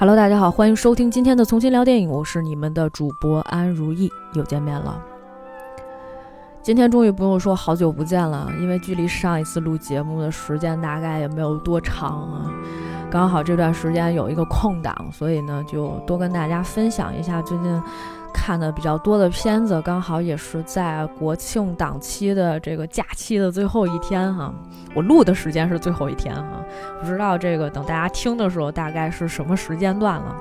Hello，大家好，欢迎收听今天的《重新聊电影》，我是你们的主播安如意，又见面了。今天终于不用说好久不见了，因为距离上一次录节目的时间大概也没有多长啊。刚好这段时间有一个空档，所以呢，就多跟大家分享一下最近看的比较多的片子。刚好也是在国庆档期的这个假期的最后一天哈。我录的时间是最后一天哈，不知道这个等大家听的时候大概是什么时间段了。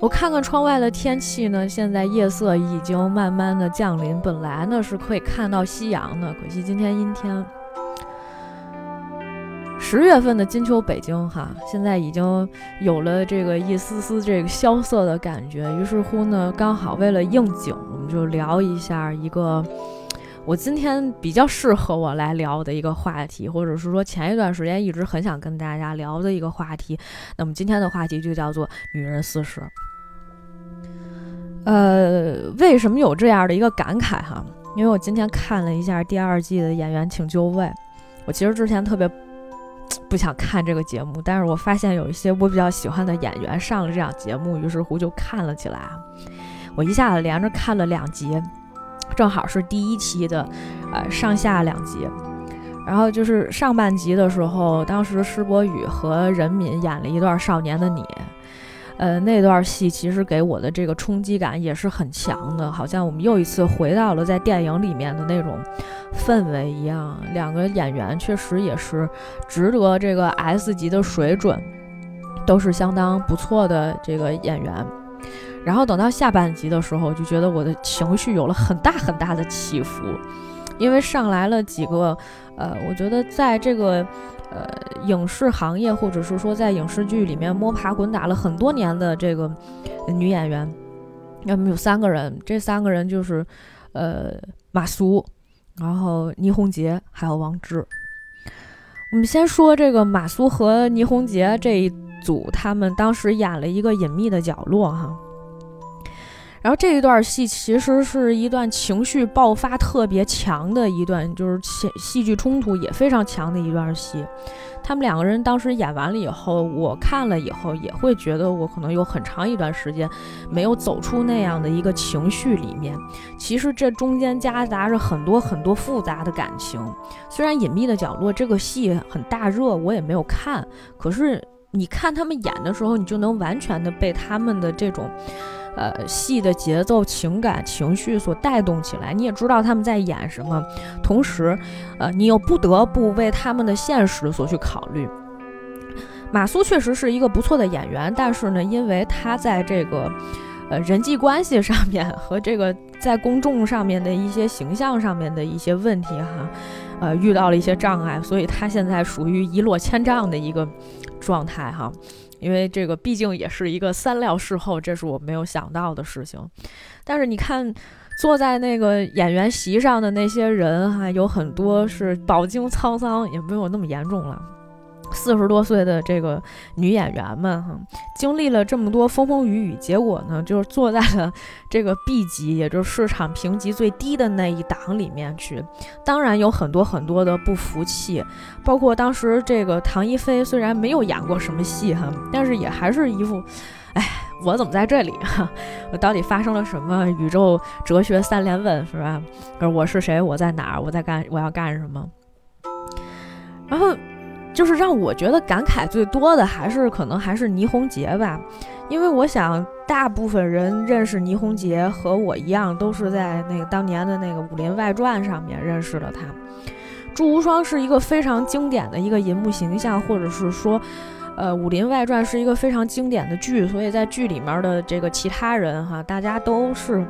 我看看窗外的天气呢，现在夜色已经慢慢的降临，本来呢是可以看到夕阳的，可惜今天阴天。十月份的金秋北京哈，现在已经有了这个一丝丝这个萧瑟的感觉。于是乎呢，刚好为了应景，我们就聊一下一个。我今天比较适合我来聊的一个话题，或者是说前一段时间一直很想跟大家聊的一个话题，那么今天的话题就叫做“女人四十”。呃，为什么有这样的一个感慨哈？因为我今天看了一下第二季的《演员请就位》，我其实之前特别不想看这个节目，但是我发现有一些我比较喜欢的演员上了这档节目，于是乎就看了起来。我一下子连着看了两集。正好是第一期的，呃，上下两集，然后就是上半集的时候，当时施柏宇和任敏演了一段《少年的你》，呃，那段戏其实给我的这个冲击感也是很强的，好像我们又一次回到了在电影里面的那种氛围一样。两个演员确实也是值得这个 S 级的水准，都是相当不错的这个演员。然后等到下半集的时候，就觉得我的情绪有了很大很大的起伏，因为上来了几个，呃，我觉得在这个，呃，影视行业或者是说在影视剧里面摸爬滚打了很多年的这个女演员，要么有三个人，这三个人就是，呃，马苏，然后倪虹洁还有王志。我们先说这个马苏和倪虹洁这一组，他们当时演了一个隐秘的角落，哈。然后这一段戏其实是一段情绪爆发特别强的一段，就是戏戏剧冲突也非常强的一段戏。他们两个人当时演完了以后，我看了以后也会觉得我可能有很长一段时间没有走出那样的一个情绪里面。其实这中间夹杂着很多很多复杂的感情。虽然《隐秘的角落》这个戏很大热，我也没有看，可是你看他们演的时候，你就能完全的被他们的这种。呃，戏的节奏、情感、情绪所带动起来，你也知道他们在演什么，同时，呃，你又不得不为他们的现实所去考虑。马苏确实是一个不错的演员，但是呢，因为他在这个呃人际关系上面和这个在公众上面的一些形象上面的一些问题哈，呃，遇到了一些障碍，所以他现在属于一落千丈的一个状态哈。因为这个毕竟也是一个三料事后，这是我没有想到的事情。但是你看，坐在那个演员席上的那些人，哈，有很多是饱经沧桑，也没有那么严重了。四十多岁的这个女演员们，哈，经历了这么多风风雨雨，结果呢，就是坐在了这个 B 级，也就是市场评级最低的那一档里面去。当然有很多很多的不服气，包括当时这个唐一菲，虽然没有演过什么戏哈，但是也还是一副，哎，我怎么在这里？哈，我到底发生了什么？宇宙哲学三连问是吧？我是谁？我在哪儿？我在干？我要干什么？然后。就是让我觉得感慨最多的，还是可能还是倪虹洁吧，因为我想大部分人认识倪虹洁和我一样，都是在那个当年的那个《武林外传》上面认识了她。祝无双是一个非常经典的一个银幕形象，或者是说，呃，《武林外传》是一个非常经典的剧，所以在剧里面的这个其他人哈，大家都是，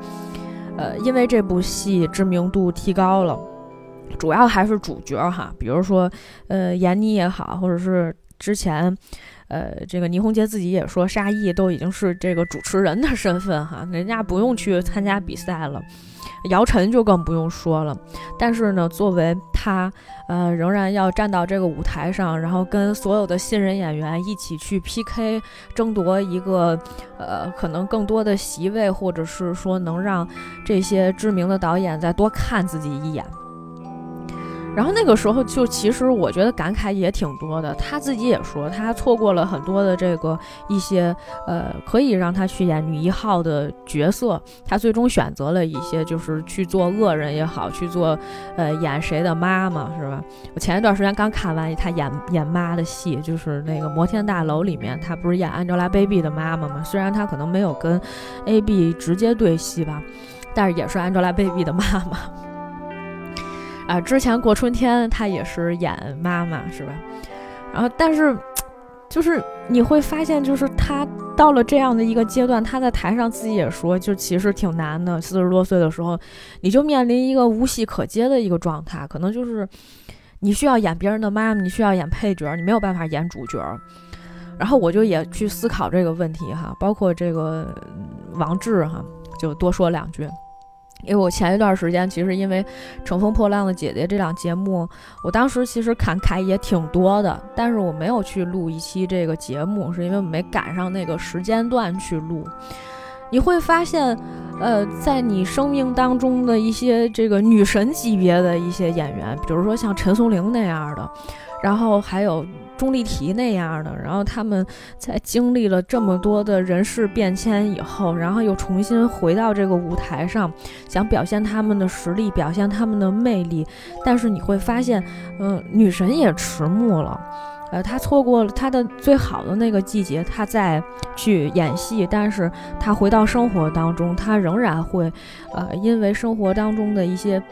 呃，因为这部戏知名度提高了。主要还是主角哈，比如说，呃，闫妮也好，或者是之前，呃，这个倪虹洁自己也说，沙溢都已经是这个主持人的身份哈，人家不用去参加比赛了，姚晨就更不用说了。但是呢，作为他，呃，仍然要站到这个舞台上，然后跟所有的新人演员一起去 PK，争夺一个，呃，可能更多的席位，或者是说能让这些知名的导演再多看自己一眼。然后那个时候就其实我觉得感慨也挺多的，他自己也说他错过了很多的这个一些呃可以让他去演女一号的角色，他最终选择了一些就是去做恶人也好，去做呃演谁的妈妈是吧？我前一段时间刚看完他演演妈的戏，就是那个摩天大楼里面，他不是演 Angelababy 的妈妈吗？虽然他可能没有跟 AB 直接对戏吧，但是也是 Angelababy 的妈妈。啊，之前过春天她也是演妈妈，是吧？然后，但是，就是你会发现，就是她到了这样的一个阶段，她在台上自己也说，就其实挺难的。四十多岁的时候，你就面临一个无戏可接的一个状态，可能就是你需要演别人的妈妈，你需要演配角，你没有办法演主角。然后我就也去思考这个问题哈，包括这个王志哈，就多说两句。因为我前一段时间其实因为《乘风破浪的姐姐》这档节目，我当时其实感慨也挺多的，但是我没有去录一期这个节目，是因为我没赶上那个时间段去录。你会发现，呃，在你生命当中的一些这个女神级别的一些演员，比如说像陈松伶那样的，然后还有。钟丽缇那样的，然后他们在经历了这么多的人事变迁以后，然后又重新回到这个舞台上，想表现他们的实力，表现他们的魅力。但是你会发现，嗯，女神也迟暮了，呃，她错过了她的最好的那个季节，她在去演戏，但是她回到生活当中，她仍然会，呃，因为生活当中的一些。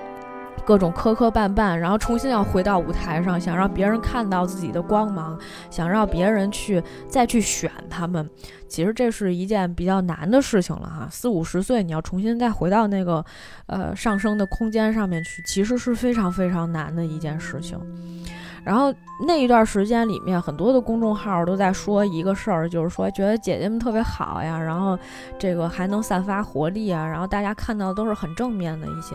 各种磕磕绊绊，然后重新要回到舞台上，想让别人看到自己的光芒，想让别人去再去选他们。其实这是一件比较难的事情了哈。四五十岁，你要重新再回到那个呃上升的空间上面去，其实是非常非常难的一件事情。然后那一段时间里面，很多的公众号都在说一个事儿，就是说觉得姐姐们特别好呀，然后这个还能散发活力啊，然后大家看到都是很正面的一些。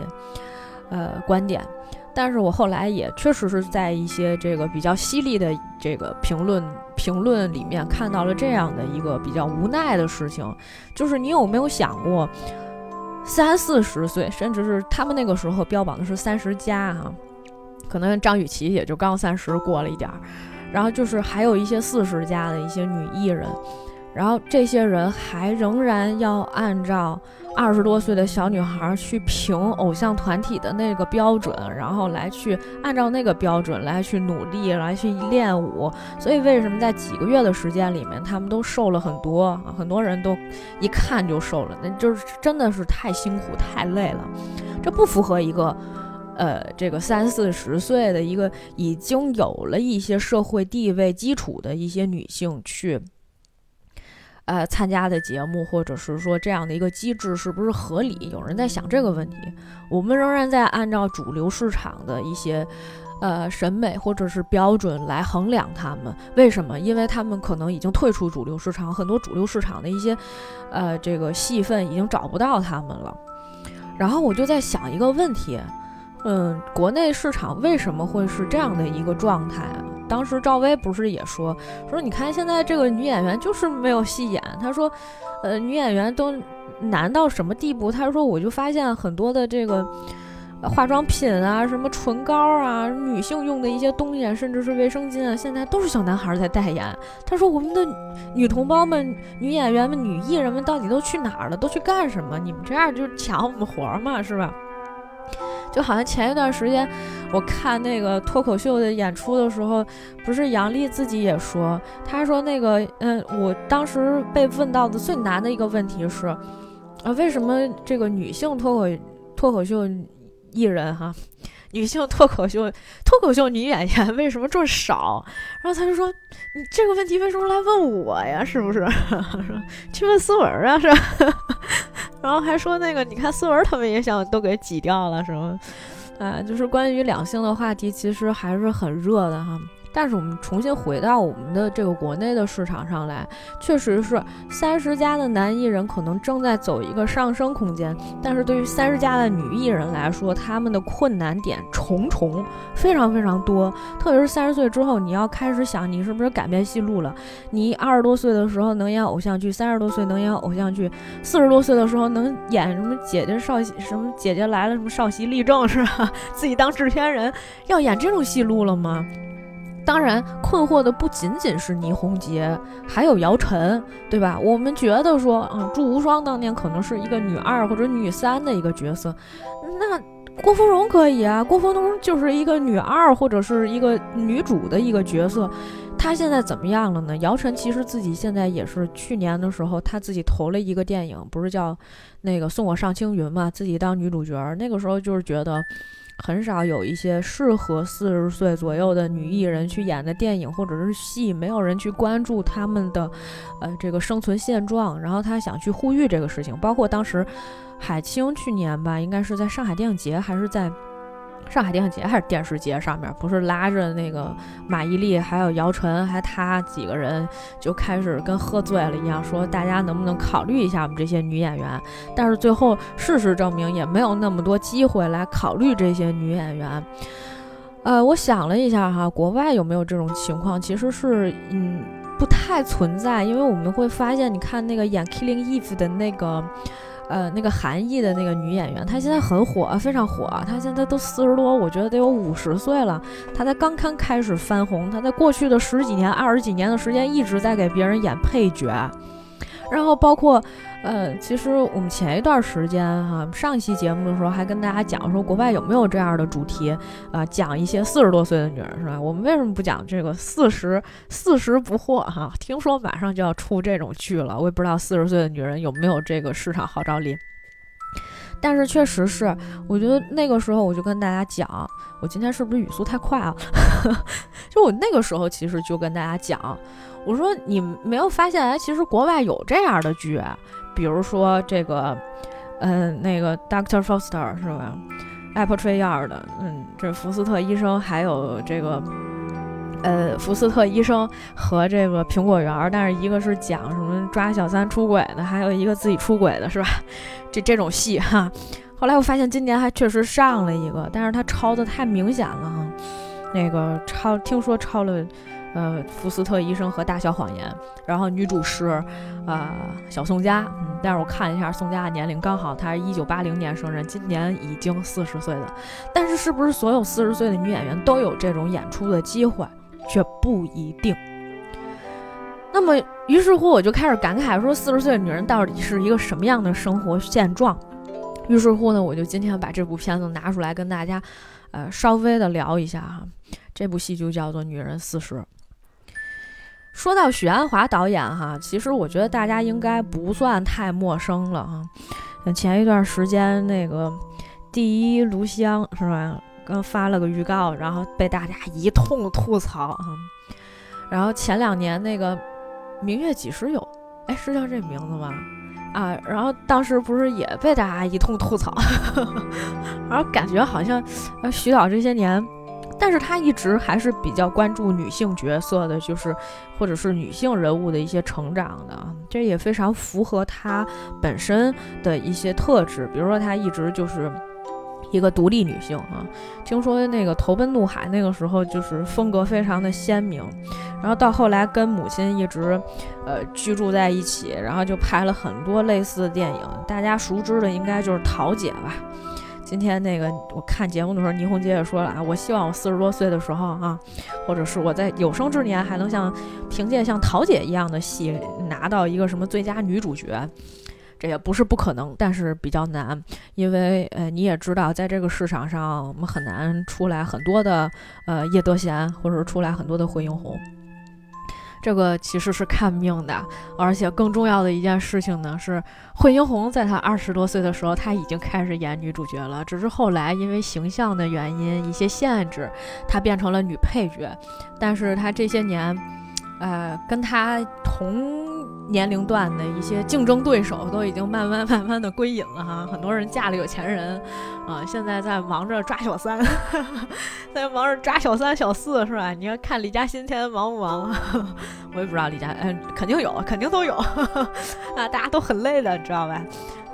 呃，观点，但是我后来也确实是在一些这个比较犀利的这个评论评论里面看到了这样的一个比较无奈的事情，就是你有没有想过，三四十岁，甚至是他们那个时候标榜的是三十加哈，可能张雨绮也就刚三十过了一点儿，然后就是还有一些四十加的一些女艺人。然后这些人还仍然要按照二十多岁的小女孩去评偶像团体的那个标准，然后来去按照那个标准来去努力，来去练舞。所以为什么在几个月的时间里面，他们都瘦了很多啊？很多人都一看就瘦了，那就是真的是太辛苦、太累了。这不符合一个，呃，这个三四十岁的一个已经有了一些社会地位基础的一些女性去。呃，参加的节目，或者是说这样的一个机制是不是合理？有人在想这个问题。我们仍然在按照主流市场的一些呃审美或者是标准来衡量他们。为什么？因为他们可能已经退出主流市场，很多主流市场的一些呃这个戏份已经找不到他们了。然后我就在想一个问题，嗯，国内市场为什么会是这样的一个状态？当时赵薇不是也说说，你看现在这个女演员就是没有戏演。她说，呃，女演员都难到什么地步？她说，我就发现很多的这个化妆品啊，什么唇膏啊，女性用的一些东西，甚至是卫生巾啊，现在都是小男孩在代言。她说，我们的女同胞们、女演员们、女艺人们到底都去哪儿了？都去干什么？你们这样就是抢我们活嘛，是吧？就好像前一段时间，我看那个脱口秀的演出的时候，不是杨笠自己也说，他说那个，嗯，我当时被问到的最难的一个问题是，啊，为什么这个女性脱口脱口秀艺人哈？女性脱口秀脱口秀女演员为什么这么少？然后他就说：“你这个问题为什么来问我呀？是不是？说去问思文啊？是吧？然后还说那个，你看思文他们也想都给挤掉了，是吗？啊，就是关于两性的话题，其实还是很热的哈。但是我们重新回到我们的这个国内的市场上来，确实是三十加的男艺人可能正在走一个上升空间，但是对于三十加的女艺人来说，他们的困难点重重，非常非常多。特别是三十岁之后，你要开始想你是不是改变戏路了。你二十多岁的时候能演偶像剧，三十多岁能演偶像剧，四十多岁的时候能演什么姐姐少什么姐姐来了什么少席立正是吧？自己当制片人，要演这种戏路了吗？当然，困惑的不仅仅是倪虹洁，还有姚晨，对吧？我们觉得说，嗯，祝无双当年可能是一个女二或者女三的一个角色，那郭芙蓉可以啊，郭芙蓉就是一个女二或者是一个女主的一个角色，她现在怎么样了呢？姚晨其实自己现在也是去年的时候，她自己投了一个电影，不是叫那个送我上青云嘛，自己当女主角，那个时候就是觉得。很少有一些适合四十岁左右的女艺人去演的电影或者是戏，没有人去关注他们的，呃，这个生存现状。然后他想去呼吁这个事情，包括当时海清去年吧，应该是在上海电影节还是在。上海电影节还是电视节上面，不是拉着那个马伊琍，还有姚晨，还他几个人就开始跟喝醉了一样，说大家能不能考虑一下我们这些女演员？但是最后事实证明也没有那么多机会来考虑这些女演员。呃，我想了一下哈，国外有没有这种情况？其实是嗯不太存在，因为我们会发现，你看那个演《Killing Eve》的那个。呃，那个韩裔的那个女演员，她现在很火，非常火。她现在都四十多，我觉得得有五十岁了。她才刚刚开始翻红，她在过去的十几年、二十几年的时间一直在给别人演配角。然后包括，呃，其实我们前一段时间哈，上一期节目的时候还跟大家讲说，国外有没有这样的主题啊，讲一些四十多岁的女人是吧？我们为什么不讲这个四十四十不惑哈？听说马上就要出这种剧了，我也不知道四十岁的女人有没有这个市场号召力。但是确实是，我觉得那个时候我就跟大家讲，我今天是不是语速太快啊？就我那个时候其实就跟大家讲。我说你没有发现哎，其实国外有这样的剧，比如说这个，嗯，那个 Doctor Foster 是吧？Apple Tree Yard 的，嗯，这福斯特医生，还有这个，呃，福斯特医生和这个苹果园，但是一个是讲什么抓小三出轨的，还有一个自己出轨的，是吧？这这种戏哈。后来我发现今年还确实上了一个，但是他抄的太明显了哈，那个抄听说抄了。呃，福斯特医生和大小谎言，然后女主是，啊，小宋佳，嗯，但是我看一下宋佳的年龄刚好，她是一九八零年生人，今年已经四十岁了。但是是不是所有四十岁的女演员都有这种演出的机会，却不一定。那么，于是乎我就开始感慨说，四十岁的女人到底是一个什么样的生活现状？于是乎呢，我就今天把这部片子拿出来跟大家，呃，稍微的聊一下哈。这部戏就叫做《女人四十》。说到许鞍华导演哈，其实我觉得大家应该不算太陌生了哈。前一段时间那个《第一炉香》是吧，刚发了个预告，然后被大家一通吐槽啊。然后前两年那个《明月几时有》，哎，是叫这名字吗？啊，然后当时不是也被大家一通吐槽，然后感觉好像呃徐导这些年。但是他一直还是比较关注女性角色的，就是或者是女性人物的一些成长的，这也非常符合他本身的一些特质。比如说，他一直就是一个独立女性啊。听说那个《投奔怒海》那个时候就是风格非常的鲜明，然后到后来跟母亲一直呃居住在一起，然后就拍了很多类似的电影。大家熟知的应该就是《桃姐》吧。今天那个我看节目的时候，倪虹洁也说了啊，我希望我四十多岁的时候啊，或者是我在有生之年还能像凭借像桃姐一样的戏拿到一个什么最佳女主角，这也不是不可能，但是比较难，因为呃你也知道，在这个市场上我们很难出来很多的呃叶德娴，或者是出来很多的惠英红。这个其实是看命的，而且更重要的一件事情呢是，惠英红在她二十多岁的时候，她已经开始演女主角了，只是后来因为形象的原因一些限制，她变成了女配角。但是她这些年，呃，跟他同年龄段的一些竞争对手都已经慢慢慢慢的归隐了哈，很多人嫁了有钱人，啊，现在在忙着抓小三，在忙着抓小三小四是吧？你要看李嘉欣天天忙不忙？我也不知道李嘉，嗯，肯定有，肯定都有啊，大家都很累的，你知道吧？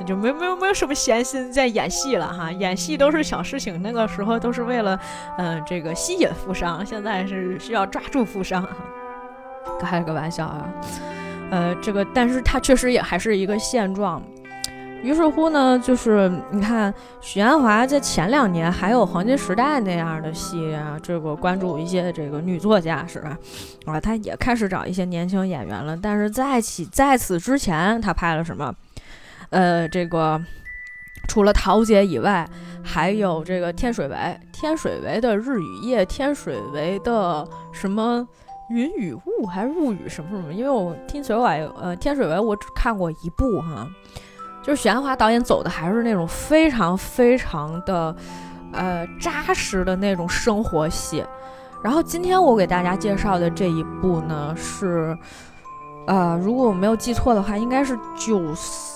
就没没有没有什么闲心在演戏了哈，演戏都是小事情，那个时候都是为了，嗯，这个吸引富商，现在是需要抓住富商，开了个玩笑啊，呃，这个，但是它确实也还是一个现状。于是乎呢，就是你看许鞍华在前两年还有黄金时代那样的戏啊，这个关注一些这个女作家是吧？啊，他也开始找一些年轻演员了，但是在起在此之前，他拍了什么？呃，这个除了桃姐以外，还有这个天水围，天水围的日与夜，天水围的什么云与雾，还是雾与什么什么？因为我听水围，呃，天水围我只看过一部哈，就是许鞍华导演走的还是那种非常非常的呃扎实的那种生活戏。然后今天我给大家介绍的这一部呢，是呃，如果我没有记错的话，应该是九四。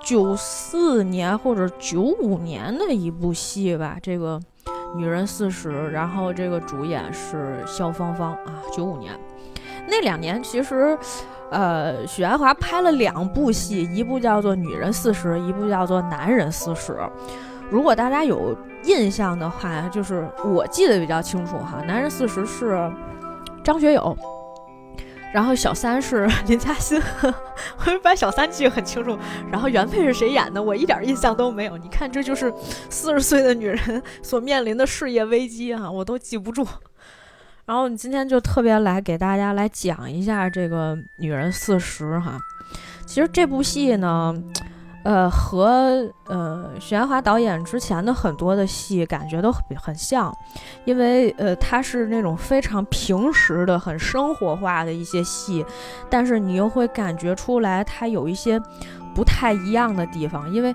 九四年或者九五年的一部戏吧，这个女人四十，然后这个主演是肖芳芳啊。九五年那两年，其实，呃，许鞍华拍了两部戏，一部叫做《女人四十》，一部叫做《男人四十》。如果大家有印象的话，就是我记得比较清楚哈，《男人四十》是张学友。然后小三是 林嘉欣，我把小三记得很清楚。然后原配是谁演的，我一点印象都没有。你看，这就是四十岁的女人所面临的事业危机啊，我都记不住。然后你今天就特别来给大家来讲一下这个《女人四十》哈。其实这部戏呢。呃，和呃许鞍华导演之前的很多的戏感觉都很很像，因为呃他是那种非常平实的、很生活化的一些戏，但是你又会感觉出来他有一些不太一样的地方，因为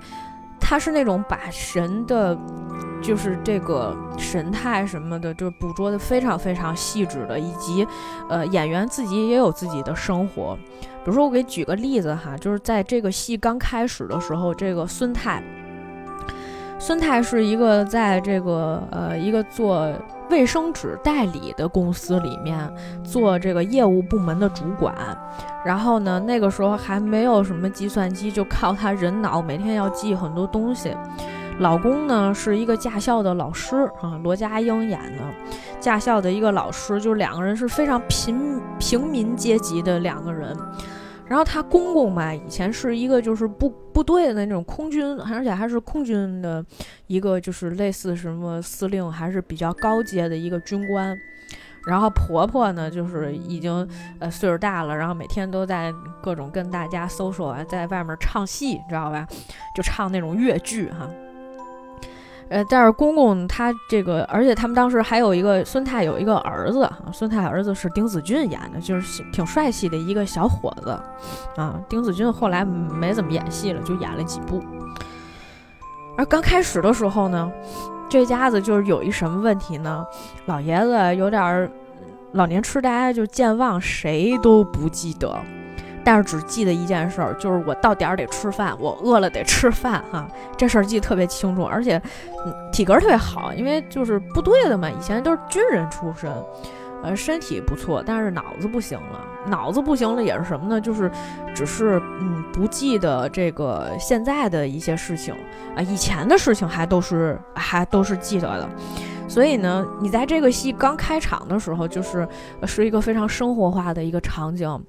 他是那种把神的，就是这个神态什么的，就是捕捉的非常非常细致的，以及呃演员自己也有自己的生活。比如说，我给举个例子哈，就是在这个戏刚开始的时候，这个孙太，孙太是一个在这个呃一个做卫生纸代理的公司里面做这个业务部门的主管，然后呢，那个时候还没有什么计算机，就靠他人脑，每天要记很多东西。老公呢是一个驾校的老师啊，罗家英演的驾校的一个老师，就是两个人是非常平平民阶级的两个人。然后他公公嘛，以前是一个就是部部队的那种空军，而且还是空军的一个就是类似什么司令，还是比较高阶的一个军官。然后婆婆呢，就是已经呃岁数大了，然后每天都在各种跟大家搜索啊，在外面唱戏，知道吧？就唱那种越剧哈。呃，但是公公他这个，而且他们当时还有一个孙太有一个儿子，孙太儿子是丁子俊演的，就是挺帅气的一个小伙子啊。丁子俊后来没怎么演戏了，就演了几部。而刚开始的时候呢，这家子就是有一什么问题呢？老爷子有点老年痴呆，就健忘，谁都不记得。但是只记得一件事儿，就是我到点儿得吃饭，我饿了得吃饭哈，这事儿记得特别清楚，而且体格特别好，因为就是部队的嘛，以前都是军人出身，呃，身体不错，但是脑子不行了，脑子不行了也是什么呢？就是只是嗯不记得这个现在的一些事情啊，以前的事情还都是还都是记得的，所以呢，你在这个戏刚开场的时候，就是是一个非常生活化的一个场景。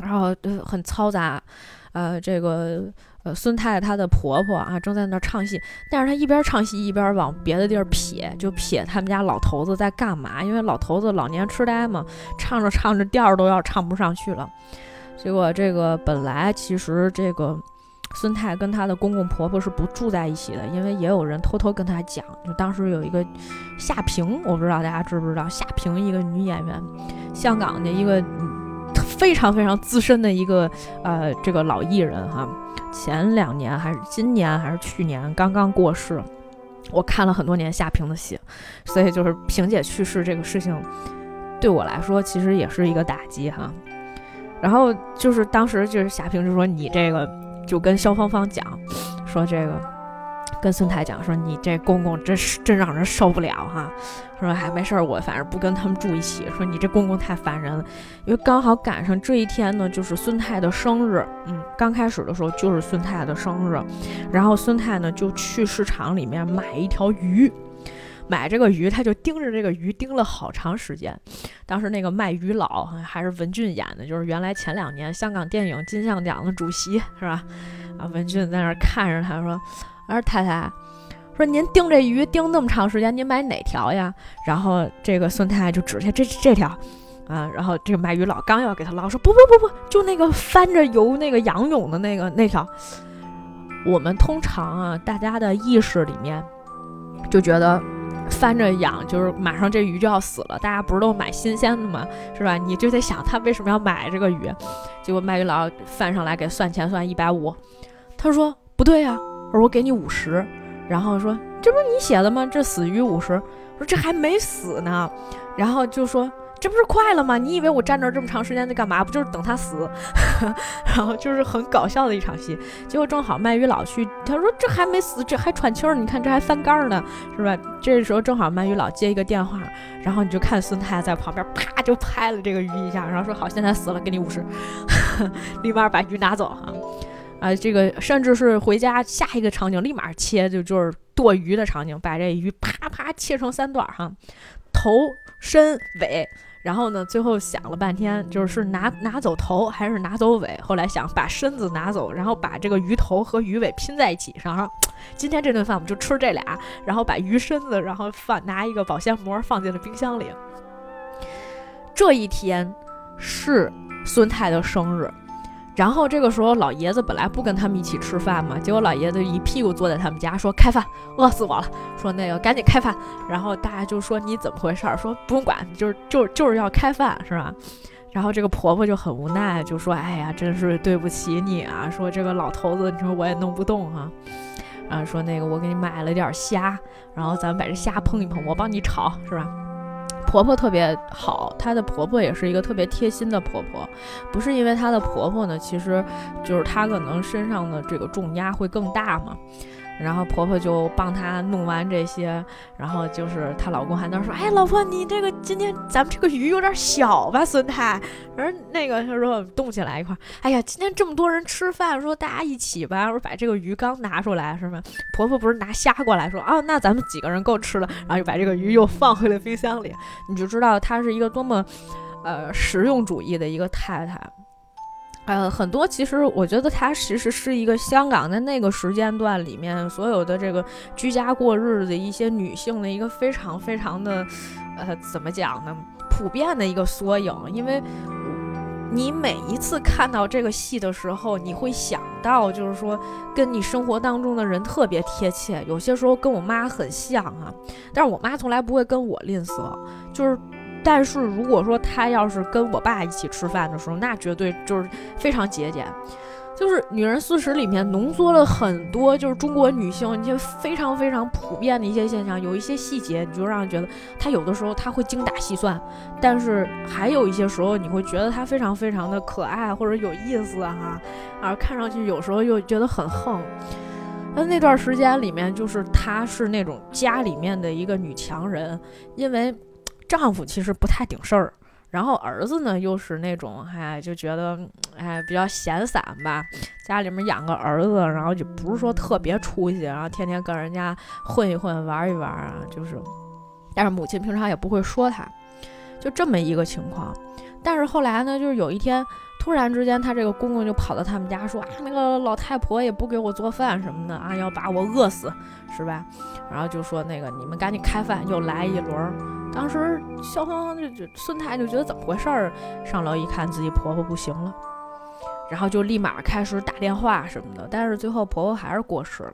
然后很嘈杂，呃，这个呃孙太太她的婆婆啊正在那儿唱戏，但是她一边唱戏一边往别的地儿瞥，就瞥他们家老头子在干嘛，因为老头子老年痴呆嘛，唱着唱着调都要唱不上去了。结果这个本来其实这个孙太跟她的公公婆婆是不住在一起的，因为也有人偷偷跟她讲，就当时有一个夏萍，我不知道大家知不知道夏萍一个女演员，香港的一个。非常非常资深的一个呃，这个老艺人哈，前两年还是今年还是去年刚刚过世。我看了很多年夏萍的戏，所以就是萍姐去世这个事情，对我来说其实也是一个打击哈。然后就是当时就是夏平就说你这个就跟萧芳芳讲，说这个跟孙太讲说你这公公真是真让人受不了哈，说还没事儿，我反正不跟他们住一起，说你这公公太烦人了，因为刚好赶上这一天呢，就是孙太的生日，嗯，刚开始的时候就是孙太的生日，然后孙太呢就去市场里面买一条鱼。买这个鱼，他就盯着这个鱼盯了好长时间。当时那个卖鱼佬还是文俊演的，就是原来前两年香港电影金像奖的主席，是吧？啊，文俊在那儿看着他说：“说太太，说您盯这鱼盯那么长时间，您买哪条呀？”然后这个孙太太就指下这这条，啊，然后这个卖鱼佬刚要给他捞，说：“不不不不，就那个翻着游那个仰泳的那个那条。”我们通常啊，大家的意识里面就觉得。翻着养，就是马上这鱼就要死了，大家不是都买新鲜的吗？是吧？你就在想他为什么要买这个鱼？结果卖鱼佬翻上来给算钱，算一百五。他说不对呀，我说我给你五十。然后说这不是你写的吗？这死鱼五十。说这还没死呢。然后就说。这不是快了吗？你以为我站那儿这么长时间在干嘛？不就是等他死？然后就是很搞笑的一场戏。结果正好卖鱼佬去，他说这还没死，这还喘气儿，你看这还翻盖呢，是吧？这时候正好卖鱼佬接一个电话，然后你就看孙太在旁边啪就拍了这个鱼一下，然后说好，现在死了，给你五十，立马把鱼拿走哈。啊，啊这个甚至是回家下一个场景立马切，就就是剁鱼的场景，把这鱼啪啪切成三段哈，头、身、尾。然后呢，最后想了半天，就是拿拿走头还是拿走尾？后来想把身子拿走，然后把这个鱼头和鱼尾拼在一起上。今天这顿饭我们就吃这俩，然后把鱼身子，然后放拿一个保鲜膜放进了冰箱里。这一天是孙太的生日。然后这个时候，老爷子本来不跟他们一起吃饭嘛，结果老爷子一屁股坐在他们家，说开饭，饿死我了，说那个赶紧开饭。然后大家就说你怎么回事儿？说不用管，就是就就是要开饭，是吧？然后这个婆婆就很无奈，就说哎呀，真是对不起你啊，说这个老头子，你说我也弄不动哈。啊，说那个我给你买了点虾，然后咱们把这虾碰一碰，我帮你炒，是吧？婆婆特别好，她的婆婆也是一个特别贴心的婆婆，不是因为她的婆婆呢，其实就是她可能身上的这个重压会更大嘛。然后婆婆就帮她弄完这些，然后就是她老公还那说：“哎，老婆，你这个今天咱们这个鱼有点小吧，孙太。”而那个他说动起来一块，哎呀，今天这么多人吃饭，说大家一起吧，说把这个鱼刚拿出来是吗？婆婆不是拿虾过来说啊，那咱们几个人够吃了，然后又把这个鱼又放回了冰箱里，你就知道她是一个多么，呃，实用主义的一个太太。呃，很多其实我觉得它其实是一个香港在那个时间段里面所有的这个居家过日子一些女性的一个非常非常的，呃，怎么讲呢？普遍的一个缩影。因为你每一次看到这个戏的时候，你会想到，就是说跟你生活当中的人特别贴切。有些时候跟我妈很像啊，但是我妈从来不会跟我吝啬，就是。但是如果说他要是跟我爸一起吃饭的时候，那绝对就是非常节俭。就是《女人四十》里面浓缩了很多，就是中国女性一些非常非常普遍的一些现象。有一些细节，你就让人觉得她有的时候她会精打细算，但是还有一些时候你会觉得她非常非常的可爱或者有意思哈，而看上去有时候又觉得很横。那那段时间里面，就是她是那种家里面的一个女强人，因为。丈夫其实不太顶事儿，然后儿子呢又是那种，哎，就觉得，哎，比较闲散吧。家里面养个儿子，然后就不是说特别出息，然后天天跟人家混一混、玩一玩啊，就是。但是母亲平常也不会说他，就这么一个情况。但是后来呢，就是有一天，突然之间，他这个公公就跑到他们家说啊，那个老太婆也不给我做饭什么的啊，要把我饿死，是吧？然后就说那个你们赶紧开饭，又来一轮。当时肖芳芳就就孙太就觉得怎么回事儿，上楼一看自己婆婆不行了，然后就立马开始打电话什么的，但是最后婆婆还是过世了。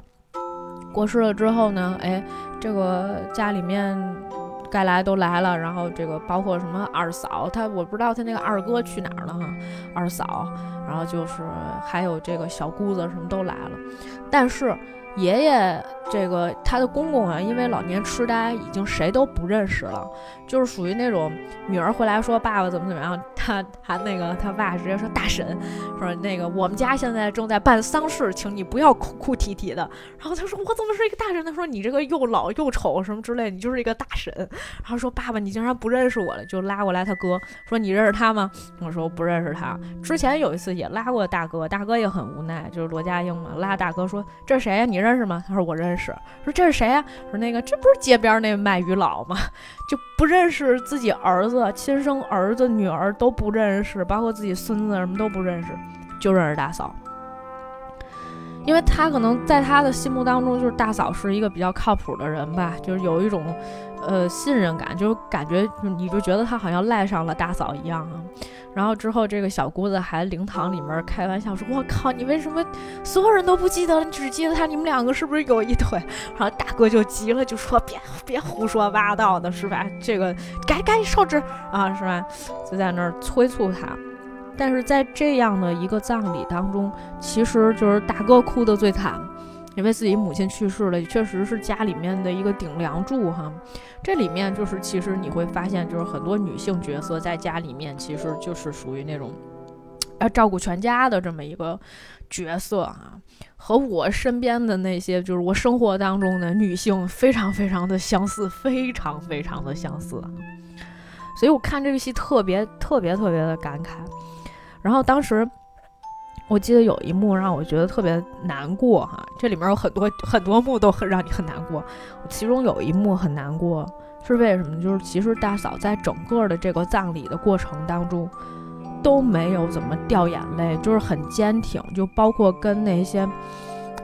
过世了之后呢，哎，这个家里面该来都来了，然后这个包括什么二嫂，他我不知道他那个二哥去哪儿了哈，二嫂，然后就是还有这个小姑子什么都来了，但是爷爷这个他的公公啊，因为老年痴呆，已经谁都不认识了，就是属于那种女儿回来说爸爸怎么怎么样，他他那个他爸直接说大婶，说那个我们家现在正在办丧事，请你不要哭哭啼啼的。然后他说我怎么是一个大婶？他说你这个又老又丑什么之类，你就是一个大婶。然后说爸爸你竟然不认识我了，就拉过来他哥说你认识他吗？我说不认识他。之前有一次也拉过大哥，大哥也很无奈，就是罗家英嘛，拉大哥说这谁呀？你认认识吗？他说我认识。说这是谁呀？说那个这不是街边那卖鱼佬吗？就不认识自己儿子、亲生儿子、女儿都不认识，包括自己孙子什么都不认识，就认识大嫂。因为他可能在他的心目当中，就是大嫂是一个比较靠谱的人吧，就是有一种呃信任感，就感觉你就觉得他好像赖上了大嫂一样啊。然后之后，这个小姑子还灵堂里面开玩笑说：“我靠，你为什么所有人都不记得？你只记得他？你们两个是不是有一腿？”然后大哥就急了，就说：“别别胡说八道的，是吧？这个赶赶紧烧纸啊，是吧？”就在那儿催促他。但是在这样的一个葬礼当中，其实就是大哥哭得最惨。因为自己母亲去世了，确实是家里面的一个顶梁柱哈。这里面就是，其实你会发现，就是很多女性角色在家里面，其实就是属于那种，要照顾全家的这么一个角色啊。和我身边的那些，就是我生活当中的女性，非常非常的相似，非常非常的相似。所以我看这个戏特别特别特别的感慨。然后当时。我记得有一幕让我觉得特别难过哈，这里面有很多很多幕都很让你很难过。其中有一幕很难过，是为什么？就是其实大嫂在整个的这个葬礼的过程当中都没有怎么掉眼泪，就是很坚挺，就包括跟那些。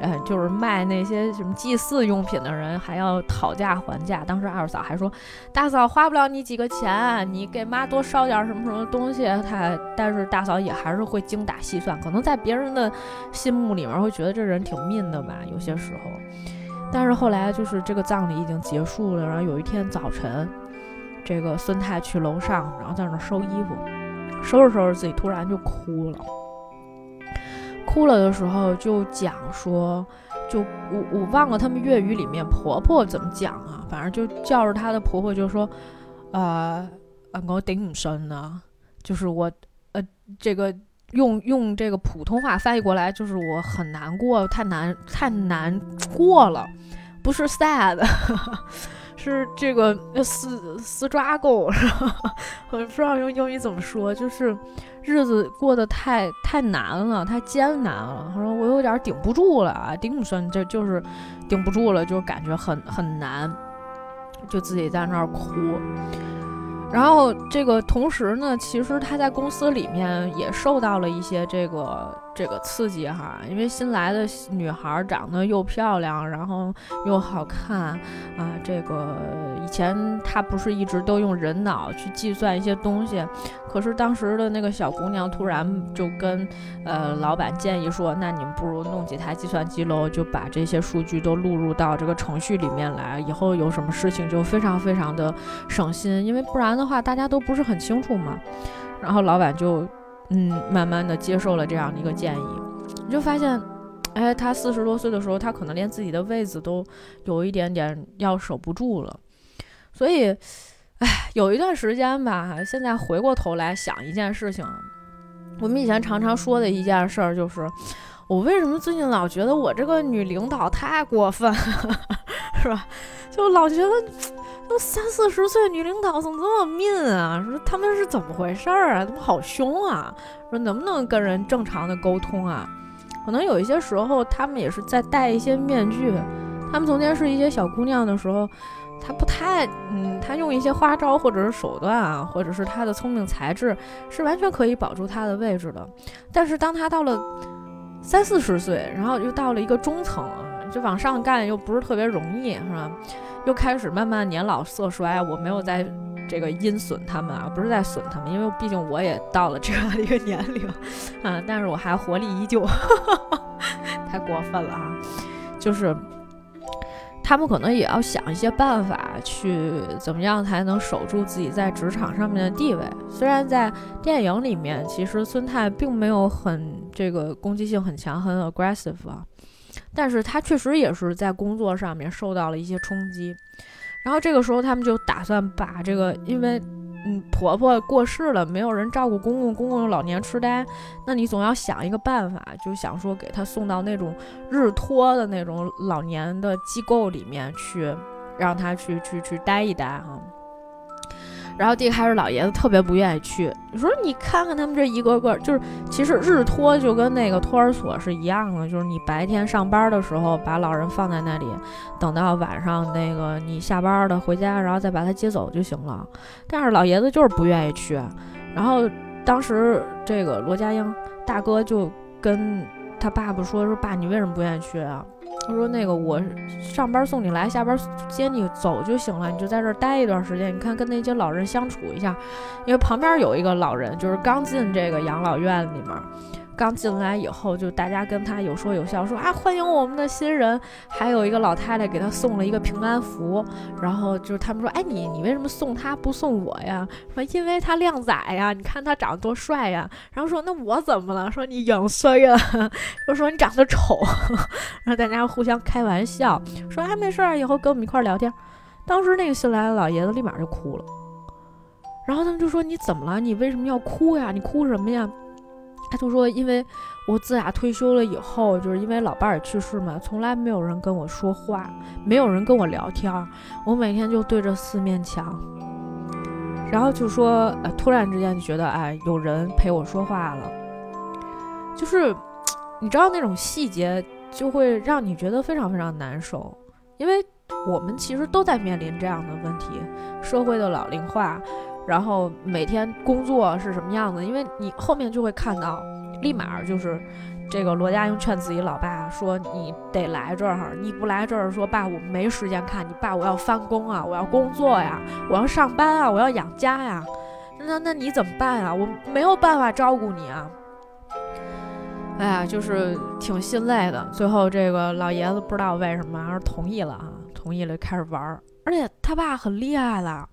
嗯，就是卖那些什么祭祀用品的人还要讨价还价。当时二嫂还说：“大嫂花不了你几个钱，你给妈多烧点什么什么东西。”她，但是大嫂也还是会精打细算。可能在别人的心目里面会觉得这人挺命的吧，有些时候。但是后来就是这个葬礼已经结束了，然后有一天早晨，这个孙太去楼上，然后在那收衣服，收拾收拾自己，突然就哭了。哭了的时候就讲说，就我我忘了他们粤语里面婆婆怎么讲啊，反正就叫着她的婆婆就说，呃呃我顶唔顺啊，就是我呃这个用用这个普通话翻译过来就是我很难过，太难太难过了，不是 sad。是这个死死抓狗，我不知道用英语怎么说，就是日子过得太太难了，太艰难了。他说我有点顶不住了啊，顶不顺，这就是顶不住了，就感觉很很难，就自己在那儿哭。然后这个同时呢，其实他在公司里面也受到了一些这个。这个刺激哈，因为新来的女孩长得又漂亮，然后又好看啊。这个以前她不是一直都用人脑去计算一些东西，可是当时的那个小姑娘突然就跟呃老板建议说：“那你们不如弄几台计算机喽，就把这些数据都录入到这个程序里面来，以后有什么事情就非常非常的省心，因为不然的话大家都不是很清楚嘛。”然后老板就。嗯，慢慢的接受了这样的一个建议，你就发现，哎，他四十多岁的时候，他可能连自己的位子都有一点点要守不住了。所以，哎，有一段时间吧，现在回过头来想一件事情，我们以前常常说的一件事儿就是，我为什么最近老觉得我这个女领导太过分了，是吧？就老觉得。三四十岁女领导怎么这么命啊？说他们是怎么回事儿啊？怎么好凶啊？说能不能跟人正常的沟通啊？可能有一些时候他们也是在戴一些面具。他们从前是一些小姑娘的时候，她不太嗯，她用一些花招或者是手段啊，或者是她的聪明才智是完全可以保住她的位置的。但是当她到了三四十岁，然后又到了一个中层啊，就往上干又不是特别容易，是吧？又开始慢慢年老色衰，我没有在这个阴损他们啊，不是在损他们，因为毕竟我也到了这样一个年龄啊，但是我还活力依旧，太过分了啊！就是他们可能也要想一些办法，去怎么样才能守住自己在职场上面的地位。虽然在电影里面，其实孙太并没有很这个攻击性很强，很 aggressive 啊。但是他确实也是在工作上面受到了一些冲击。然后这个时候，他们就打算把这个，因为嗯婆婆过世了，没有人照顾公公，公公老年痴呆，那你总要想一个办法，就想说给他送到那种日托的那种老年的机构里面去，让他去去去待一待哈。然后一开始老爷子特别不愿意去，你说你看看他们这一个个，就是其实日托就跟那个托儿所是一样的，就是你白天上班的时候把老人放在那里，等到晚上那个你下班了回家，然后再把他接走就行了。但是老爷子就是不愿意去。然后当时这个罗家英大哥就跟他爸爸说：“说爸，你为什么不愿意去啊？”他说：“那个我上班送你来，下班接你走就行了，你就在这儿待一段时间，你看跟那些老人相处一下，因为旁边有一个老人，就是刚进这个养老院里面。”刚进来以后，就大家跟他有说有笑，说啊欢迎我们的新人。还有一个老太太给他送了一个平安符，然后就是他们说，哎你你为什么送他不送我呀？说因为他靓仔呀，你看他长得多帅呀。然后说那我怎么了？说你养衰呀，又说你长得丑。然后大家互相开玩笑，说啊没事儿，以后跟我们一块聊天。当时那个新来的老爷子立马就哭了，然后他们就说你怎么了？你为什么要哭呀？你哭什么呀？他就说：“因为我自打退休了以后，就是因为老伴儿去世嘛，从来没有人跟我说话，没有人跟我聊天，我每天就对着四面墙。然后就说，呃，突然之间就觉得，哎，有人陪我说话了。就是你知道那种细节，就会让你觉得非常非常难受，因为我们其实都在面临这样的问题，社会的老龄化。”然后每天工作是什么样子？因为你后面就会看到，立马就是这个罗家英劝自己老爸说：“你得来这儿，你不来这儿，说爸，我没时间看你爸，我要翻工啊，我要工作呀，我要上班啊，我要养家呀。那那你怎么办啊？我没有办法照顾你啊。哎呀，就是挺心累的。最后这个老爷子不知道为什么还是同意了啊，同意了开始玩儿，而且他爸很厉害了。”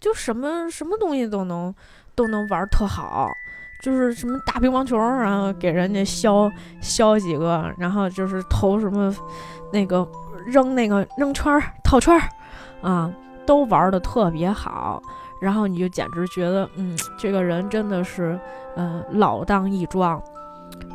就什么什么东西都能都能玩特好，就是什么打乒乓球，然后给人家削削几个，然后就是投什么那个扔那个扔圈儿套圈儿啊，都玩的特别好。然后你就简直觉得，嗯，这个人真的是，嗯，老当益壮。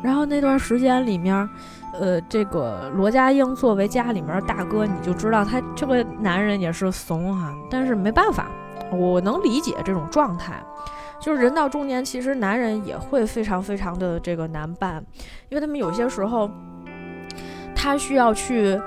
然后那段时间里面，呃，这个罗家英作为家里面大哥，你就知道他这个男人也是怂哈，但是没办法。我能理解这种状态，就是人到中年，其实男人也会非常非常的这个难办，因为他们有些时候，他需要去，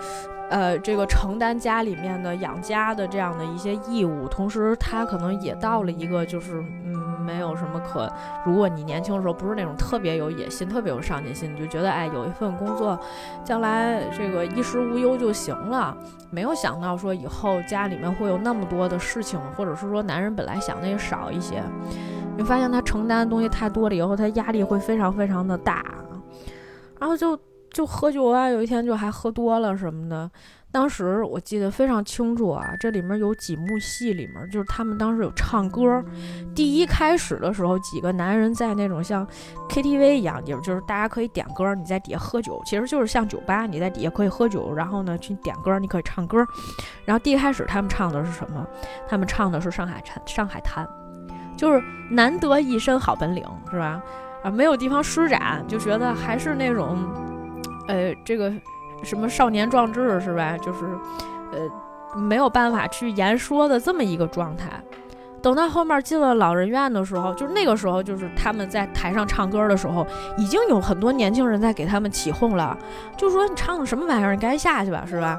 呃，这个承担家里面的养家的这样的一些义务，同时他可能也到了一个就是，嗯。没有什么可，如果你年轻的时候不是那种特别有野心、特别有上进心，你就觉得哎，有一份工作，将来这个衣食无忧就行了。没有想到说以后家里面会有那么多的事情，或者是说男人本来想的也少一些，你发现他承担的东西太多了以后，他压力会非常非常的大，然后就就喝酒啊，有一天就还喝多了什么的。当时我记得非常清楚啊，这里面有几幕戏，里面就是他们当时有唱歌。第一开始的时候，几个男人在那种像 KTV 一样地方，就是大家可以点歌，你在底下喝酒，其实就是像酒吧，你在底下可以喝酒，然后呢去点歌，你可以唱歌。然后第一开始他们唱的是什么？他们唱的是《上海滩》，《上海滩》，就是难得一身好本领，是吧？啊，没有地方施展，就觉得还是那种，呃，这个。什么少年壮志是吧？就是，呃，没有办法去言说的这么一个状态。等到后面进了老人院的时候，就是那个时候，就是他们在台上唱歌的时候，已经有很多年轻人在给他们起哄了，就说你唱的什么玩意儿，你赶紧下去吧，是吧？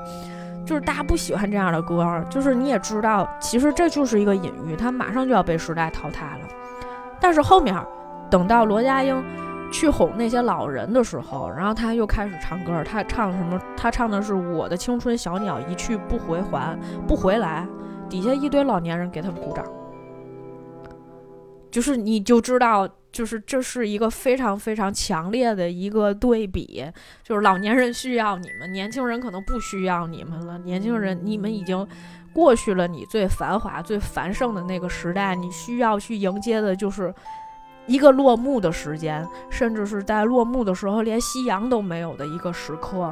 就是大家不喜欢这样的歌，就是你也知道，其实这就是一个隐喻，他马上就要被时代淘汰了。但是后面等到罗家英。去哄那些老人的时候，然后他又开始唱歌。他唱什么？他唱的是《我的青春小鸟一去不回还不回来》，底下一堆老年人给他们鼓掌。就是你就知道，就是这是一个非常非常强烈的一个对比。就是老年人需要你们，年轻人可能不需要你们了。年轻人，你们已经过去了你最繁华、最繁盛的那个时代，你需要去迎接的就是。一个落幕的时间，甚至是在落幕的时候连夕阳都没有的一个时刻，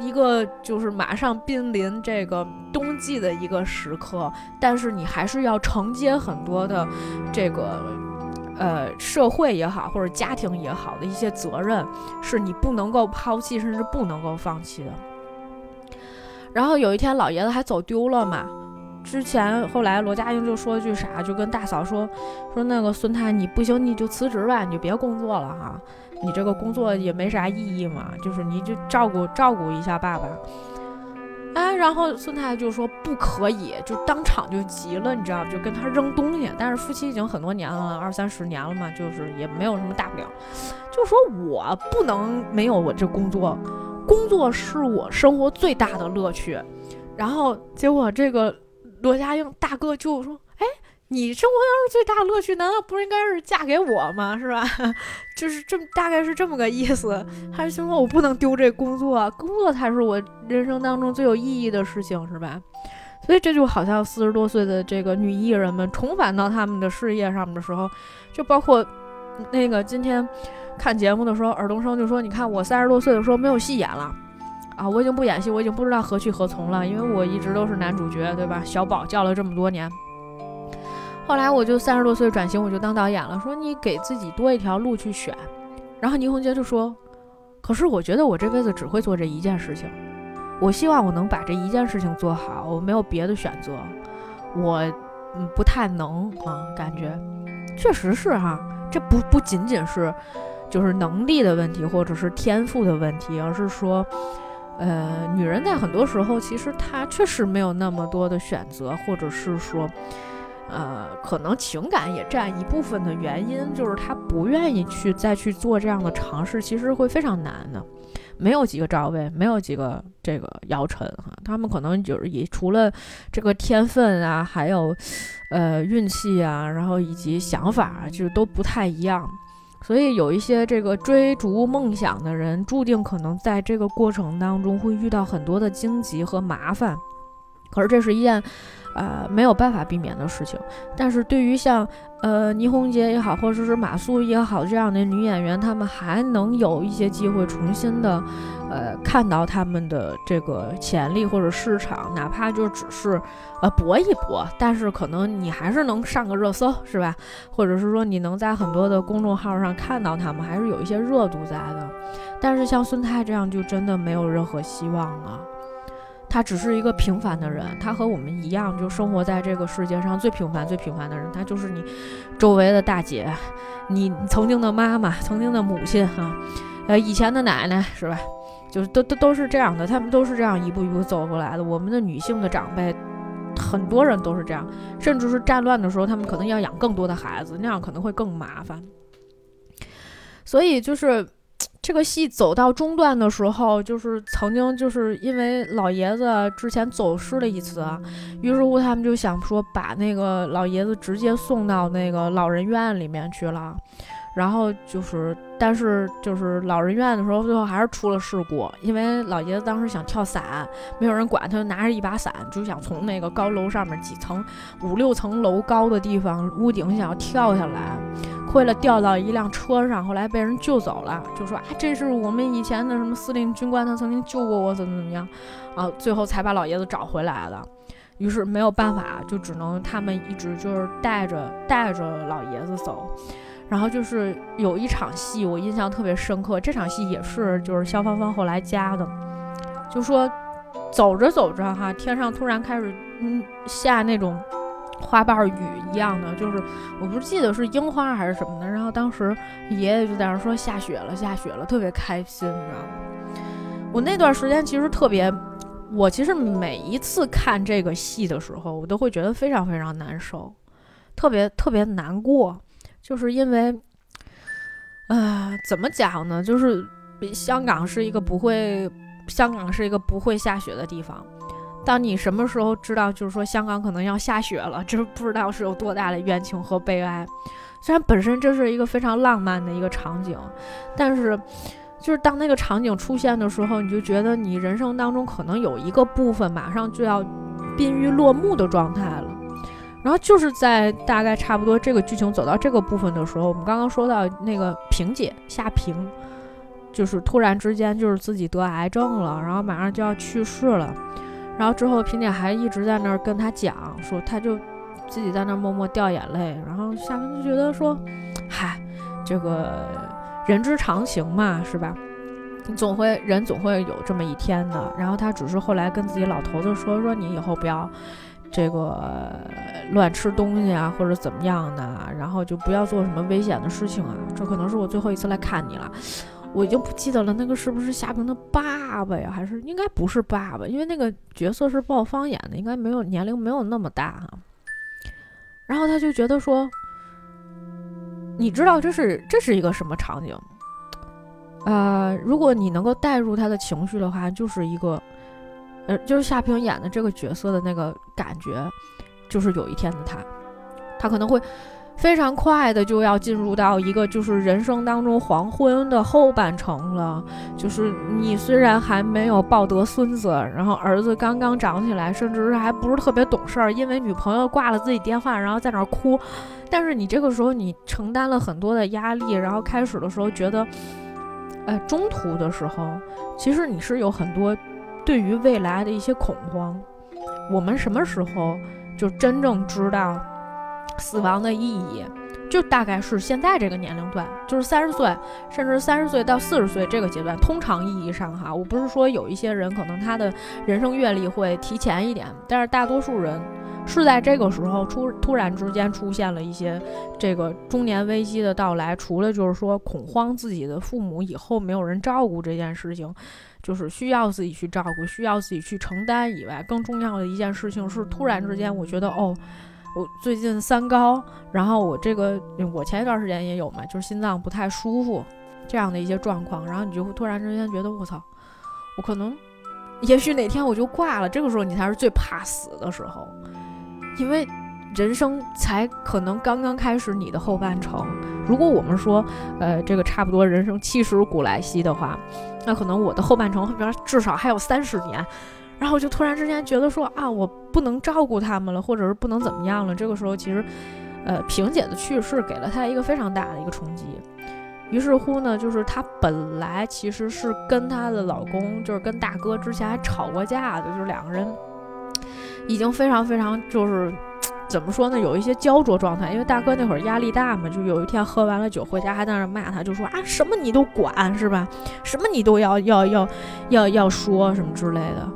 一个就是马上濒临这个冬季的一个时刻，但是你还是要承接很多的这个呃社会也好或者家庭也好的一些责任，是你不能够抛弃甚至不能够放弃的。然后有一天老爷子还走丢了嘛。之前后来罗家英就说句啥，就跟大嫂说说那个孙太你不行你就辞职吧，你就别工作了哈，你这个工作也没啥意义嘛，就是你就照顾照顾一下爸爸。哎，然后孙太就说不可以，就当场就急了，你知道就跟他扔东西。但是夫妻已经很多年了，二三十年了嘛，就是也没有什么大不了，就说我不能没有我这工作，工作是我生活最大的乐趣。然后结果这个。罗家英大哥就说：“哎，你生活当中最大的乐趣，难道不应该是嫁给我吗？是吧？就是这么大概是这么个意思。还是说我不能丢这工作，工作才是我人生当中最有意义的事情，是吧？所以这就好像四十多岁的这个女艺人们重返到他们的事业上面的时候，就包括那个今天看节目的时候，尔冬升就说：‘你看我三十多岁的时候没有戏演了。’”啊，我已经不演戏，我已经不知道何去何从了，因为我一直都是男主角，对吧？小宝叫了这么多年，后来我就三十多岁转型，我就当导演了。说你给自己多一条路去选，然后倪虹洁就说：“可是我觉得我这辈子只会做这一件事情，我希望我能把这一件事情做好，我没有别的选择，我嗯不太能啊，感觉确实是哈，这不不仅仅是就是能力的问题或者是天赋的问题，而是说。”呃，女人在很多时候其实她确实没有那么多的选择，或者是说，呃，可能情感也占一部分的原因，就是她不愿意去再去做这样的尝试，其实会非常难的。没有几个赵薇，没有几个这个姚晨哈，他们可能就是以除了这个天分啊，还有呃运气啊，然后以及想法，就是都不太一样。所以有一些这个追逐梦想的人，注定可能在这个过程当中会遇到很多的荆棘和麻烦。可是这是一件。呃，没有办法避免的事情。但是对于像呃倪虹洁也好，或者是马苏也好这样的女演员，她们还能有一些机会重新的，呃，看到他们的这个潜力或者市场，哪怕就只是呃搏一搏。但是可能你还是能上个热搜，是吧？或者是说你能在很多的公众号上看到他们，还是有一些热度在的。但是像孙太这样，就真的没有任何希望了。他只是一个平凡的人，他和我们一样，就生活在这个世界上最平凡、最平凡的人。他就是你周围的大姐，你曾经的妈妈、曾经的母亲，哈，呃，以前的奶奶，是吧？就是都都都是这样的，他们都是这样一步一步走过来的。我们的女性的长辈，很多人都是这样，甚至是战乱的时候，他们可能要养更多的孩子，那样可能会更麻烦。所以就是。这个戏走到中段的时候，就是曾经就是因为老爷子之前走失了一次，于是乎他们就想说把那个老爷子直接送到那个老人院里面去了。然后就是，但是就是老人院的时候，最后还是出了事故，因为老爷子当时想跳伞，没有人管，他就拿着一把伞，就想从那个高楼上面几层、五六层楼高的地方屋顶想要跳下来，亏了掉到一辆车上，后来被人救走了，就说啊，这是我们以前的什么司令军官，他曾经救过我，怎么怎么样，啊，最后才把老爷子找回来的。于是没有办法，就只能他们一直就是带着带着老爷子走。然后就是有一场戏，我印象特别深刻。这场戏也是就是肖芳芳后来加的，就说走着走着哈，天上突然开始嗯下那种花瓣雨一样的，就是我不记得是樱花还是什么的。然后当时爷爷就在那说下雪了，下雪了，特别开心，你知道吗？我那段时间其实特别，我其实每一次看这个戏的时候，我都会觉得非常非常难受，特别特别难过。就是因为，啊，怎么讲呢？就是香港是一个不会，香港是一个不会下雪的地方。当你什么时候知道，就是说香港可能要下雪了，就是不知道是有多大的冤情和悲哀。虽然本身这是一个非常浪漫的一个场景，但是就是当那个场景出现的时候，你就觉得你人生当中可能有一个部分马上就要濒于落幕的状态了。然后就是在大概差不多这个剧情走到这个部分的时候，我们刚刚说到那个萍姐夏萍，就是突然之间就是自己得癌症了，然后马上就要去世了。然后之后萍姐还一直在那儿跟他讲，说他就自己在那儿默默掉眼泪。然后夏萍就觉得说，嗨，这个人之常情嘛，是吧？你总会人总会有这么一天的。然后他只是后来跟自己老头子说，说你以后不要这个乱吃东西啊，或者怎么样的，然后就不要做什么危险的事情啊。这可能是我最后一次来看你了。我已经不记得了，那个是不是夏萍的爸爸呀？还是应该不是爸爸？因为那个角色是鲍方演的，应该没有年龄没有那么大哈。然后他就觉得说，你知道这是这是一个什么场景？呃，如果你能够带入他的情绪的话，就是一个，呃，就是夏萍演的这个角色的那个感觉，就是有一天的他，他可能会。非常快的就要进入到一个就是人生当中黄昏的后半程了，就是你虽然还没有抱得孙子，然后儿子刚刚长起来，甚至是还不是特别懂事儿，因为女朋友挂了自己电话，然后在那儿哭，但是你这个时候你承担了很多的压力，然后开始的时候觉得，呃，中途的时候，其实你是有很多对于未来的一些恐慌。我们什么时候就真正知道？死亡的意义，就大概是现在这个年龄段，就是三十岁，甚至三十岁到四十岁这个阶段。通常意义上，哈，我不是说有一些人可能他的人生阅历会提前一点，但是大多数人是在这个时候出突然之间出现了一些这个中年危机的到来。除了就是说恐慌自己的父母以后没有人照顾这件事情，就是需要自己去照顾，需要自己去承担以外，更重要的一件事情是突然之间，我觉得哦。我最近三高，然后我这个我前一段时间也有嘛，就是心脏不太舒服这样的一些状况，然后你就会突然之间觉得我操，我可能也许哪天我就挂了，这个时候你才是最怕死的时候，因为人生才可能刚刚开始你的后半程。如果我们说呃这个差不多人生七十古来稀的话，那可能我的后半程后边至少还有三十年。然后就突然之间觉得说啊，我不能照顾他们了，或者是不能怎么样了。这个时候，其实，呃，萍姐的去世给了她一个非常大的一个冲击。于是乎呢，就是她本来其实是跟她的老公，就是跟大哥之前还吵过架的，就是两个人已经非常非常就是怎么说呢，有一些焦灼状态。因为大哥那会儿压力大嘛，就有一天喝完了酒回家，还在那骂他，就说啊，什么你都管是吧？什么你都要要要要要说什么之类的。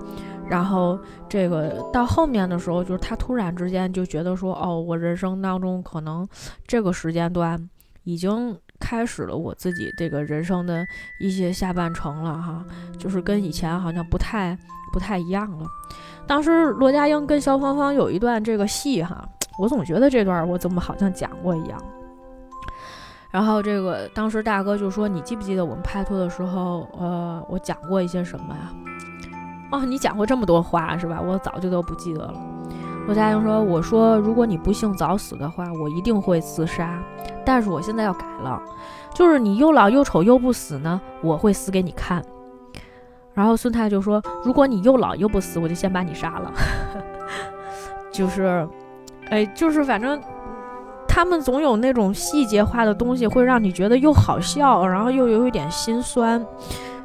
然后这个到后面的时候，就是他突然之间就觉得说，哦，我人生当中可能这个时间段已经开始了我自己这个人生的一些下半程了哈，就是跟以前好像不太不太一样了。当时罗家英跟肖芳芳有一段这个戏哈，我总觉得这段我怎么好像讲过一样。然后这个当时大哥就说，你记不记得我们拍拖的时候，呃，我讲过一些什么呀？哦，你讲过这么多话是吧？我早就都不记得了。罗家英说：“我说，如果你不幸早死的话，我一定会自杀。但是我现在要改了，就是你又老又丑又不死呢，我会死给你看。”然后孙太就说：“如果你又老又不死，我就先把你杀了。”就是，哎，就是反正他们总有那种细节化的东西，会让你觉得又好笑，然后又有一点心酸。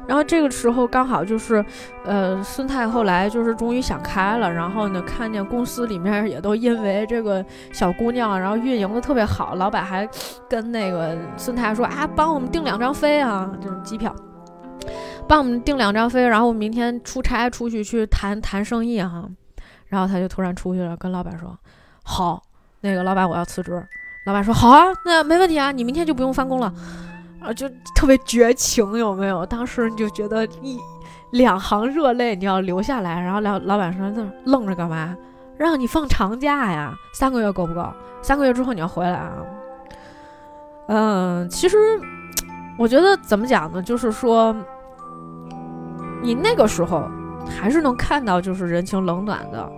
然后这个时候刚好就是，呃，孙太后来就是终于想开了，然后呢，看见公司里面也都因为这个小姑娘，然后运营的特别好，老板还跟那个孙太说啊，帮我们订两张飞啊，就是机票，帮我们订两张飞，然后明天出差出去去谈谈生意哈，然后他就突然出去了，跟老板说，好，那个老板我要辞职，老板说好啊，那没问题啊，你明天就不用翻工了。啊，就特别绝情，有没有？当时你就觉得一两行热泪你要流下来，然后老老板说：“那愣着干嘛？让你放长假呀，三个月够不够？三个月之后你要回来啊？”嗯，其实我觉得怎么讲呢？就是说，你那个时候还是能看到就是人情冷暖的。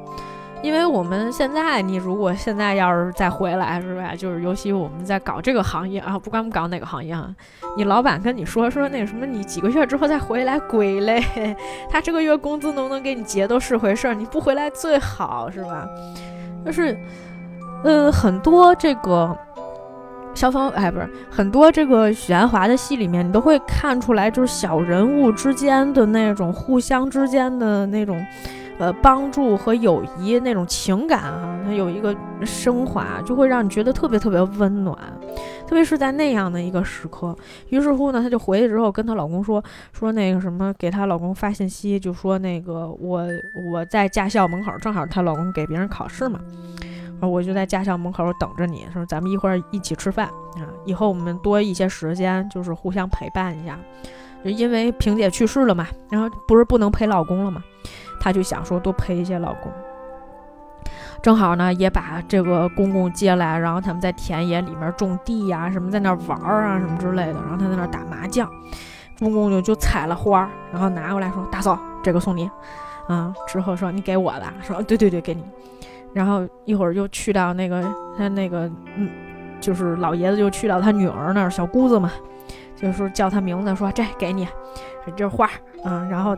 因为我们现在，你如果现在要是再回来，是吧？就是尤其我们在搞这个行业啊，不管我们搞哪个行业啊，你老板跟你说说那什么，你几个月之后再回来，鬼嘞！他这个月工资能不能给你结都是回事儿，你不回来最好是吧？就是，呃，很多这个消防哎不是很多这个许鞍华的戏里面，你都会看出来，就是小人物之间的那种互相之间的那种。呃，帮助和友谊那种情感啊，它有一个升华，就会让你觉得特别特别温暖，特别是在那样的一个时刻。于是乎呢，她就回去之后跟她老公说说那个什么，给她老公发信息，就说那个我我在驾校门口，正好她老公给别人考试嘛，我就在驾校门口等着你，说咱们一会儿一起吃饭啊，以后我们多一些时间，就是互相陪伴一下。就因为萍姐去世了嘛，然后不是不能陪老公了嘛。她就想说多陪一些老公，正好呢也把这个公公接来，然后他们在田野里面种地呀，什么在那玩儿啊，什么之类的。然后他在那打麻将，公公就就采了花，然后拿过来说：“大嫂，这个送你。”啊，之后说：“你给我的。”说：“对对对，给你。”然后一会儿又去到那个他那个嗯，就是老爷子就去到他女儿那儿，小姑子嘛，就是叫他名字，说：“这给你，这花。”嗯，然后。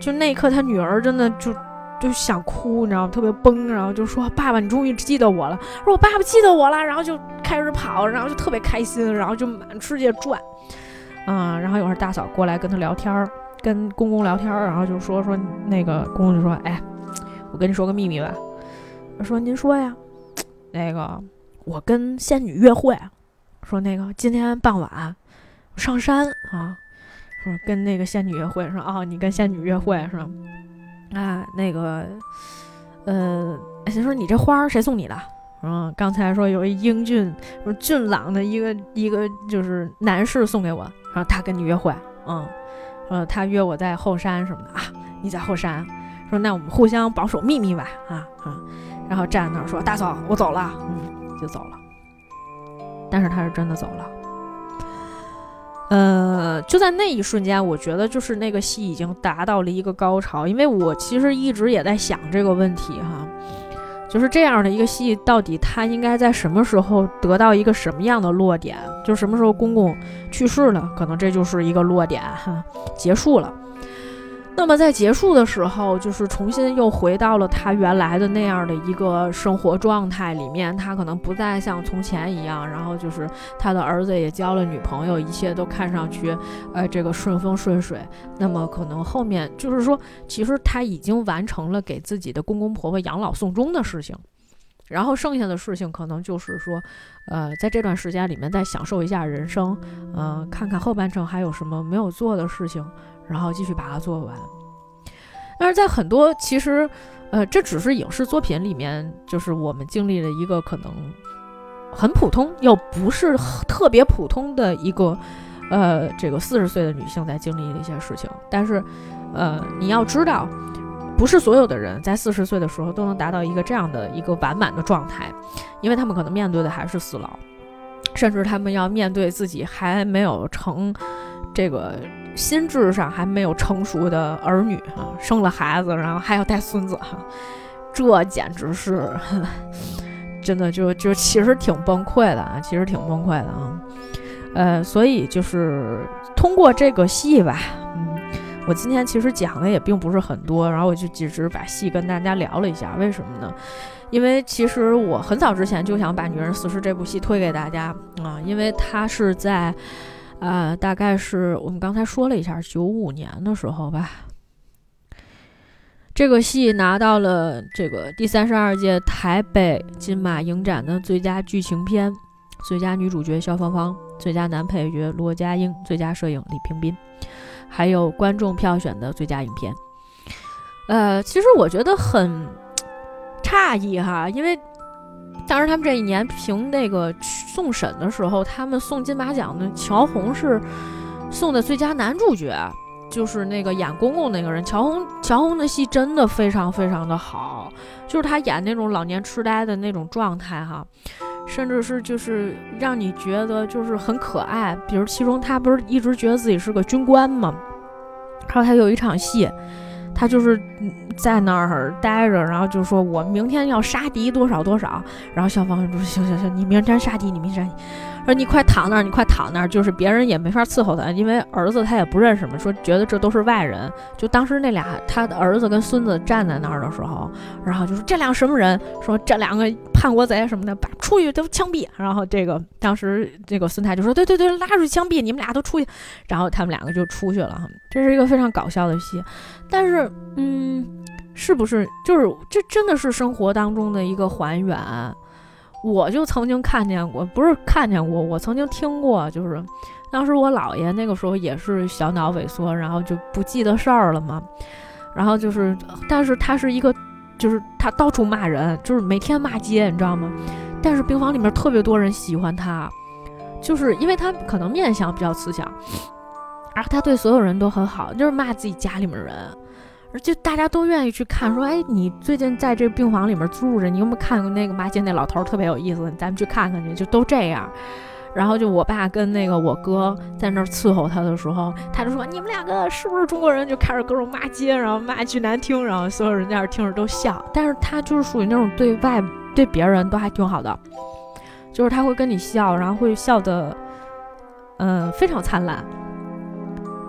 就那一刻，他女儿真的就就想哭，你知道吗？特别崩，然后就说：“爸爸，你终于记得我了。”说：“我爸爸记得我了。”然后就开始跑，然后就特别开心，然后就满世界转，嗯，然后有会儿大嫂过来跟他聊天儿，跟公公聊天儿，然后就说说那个公公就说：“哎，我跟你说个秘密吧。”我说：“您说呀。”那个我跟仙女约会，说那个今天傍晚上山啊。说跟那个仙女约会，说哦，你跟仙女约会是吧？啊，那个，呃，先说你这花谁送你的？嗯，刚才说有一英俊、俊朗的一个一个就是男士送给我，然后他跟你约会，嗯，呃，他约我在后山什么的啊，你在后山，说那我们互相保守秘密吧，啊啊，然后站在那儿说大嫂，我走了，嗯，就走了，但是他是真的走了。呃，就在那一瞬间，我觉得就是那个戏已经达到了一个高潮，因为我其实一直也在想这个问题哈，就是这样的一个戏，到底它应该在什么时候得到一个什么样的落点？就什么时候公公去世了，可能这就是一个落点哈，结束了。那么在结束的时候，就是重新又回到了他原来的那样的一个生活状态里面。他可能不再像从前一样，然后就是他的儿子也交了女朋友，一切都看上去，呃，这个顺风顺水。那么可能后面就是说，其实他已经完成了给自己的公公婆婆养老送终的事情，然后剩下的事情可能就是说，呃，在这段时间里面再享受一下人生，嗯，看看后半程还有什么没有做的事情。然后继续把它做完，但是在很多其实，呃，这只是影视作品里面，就是我们经历了一个可能很普通又不是特别普通的一个，呃，这个四十岁的女性在经历的一些事情。但是，呃，你要知道，不是所有的人在四十岁的时候都能达到一个这样的一个完满的状态，因为他们可能面对的还是死老，甚至他们要面对自己还没有成这个。心智上还没有成熟的儿女哈，生了孩子，然后还要带孙子哈，这简直是真的就就其实挺崩溃的啊，其实挺崩溃的啊。呃，所以就是通过这个戏吧，嗯，我今天其实讲的也并不是很多，然后我就只是把戏跟大家聊了一下，为什么呢？因为其实我很早之前就想把《女人四十》这部戏推给大家啊，因为它是在。啊，大概是我们刚才说了一下，九五年的时候吧，这个戏拿到了这个第三十二届台北金马影展的最佳剧情片、最佳女主角肖芳芳、最佳男配角罗家英、最佳摄影李平斌，还有观众票选的最佳影片。呃，其实我觉得很 诧异哈，因为。当时他们这一年评那个送审的时候，他们送金马奖的乔红是送的最佳男主角，就是那个演公公那个人。乔红，乔红的戏真的非常非常的好，就是他演那种老年痴呆的那种状态哈，甚至是就是让你觉得就是很可爱。比如其中他不是一直觉得自己是个军官吗？然后他有一场戏。他就是在那儿待着，然后就说：“我明天要杀敌多少多少。”然后消防员说：“行行行，你明天杀敌，你明天杀。”说：“你快躺那儿，你快躺那儿。”就是别人也没法伺候他，因为儿子他也不认识嘛，说觉得这都是外人。就当时那俩他的儿子跟孙子站在那儿的时候，然后就说：“这俩什么人？”说：“这两个。”叛国贼什么的，把出去都枪毙。然后这个当时这个孙太就说：“对对对，拉出去枪毙，你们俩都出去。”然后他们两个就出去了。这是一个非常搞笑的戏，但是嗯，是不是就是这真的是生活当中的一个还原？我就曾经看见过，不是看见过，我曾经听过，就是当时我姥爷那个时候也是小脑萎缩，然后就不记得事儿了嘛。然后就是，但是他是一个，就是他到处骂人，就是每天骂街，你知道吗？但是病房里面特别多人喜欢他，就是因为他可能面相比较慈祥，然后他对所有人都很好，就是骂自己家里面人。而且大家都愿意去看，说，哎，你最近在这病房里面住着，你有没有看过那个骂街那老头特别有意思，咱们去看看去，就都这样。然后就我爸跟那个我哥在那儿伺候他的时候，他就说，你们两个是不是中国人？就开始各种骂街，然后骂巨难听，然后所有人在那儿听着都笑。但是他就是属于那种对外对别人都还挺好的，就是他会跟你笑，然后会笑的，嗯，非常灿烂。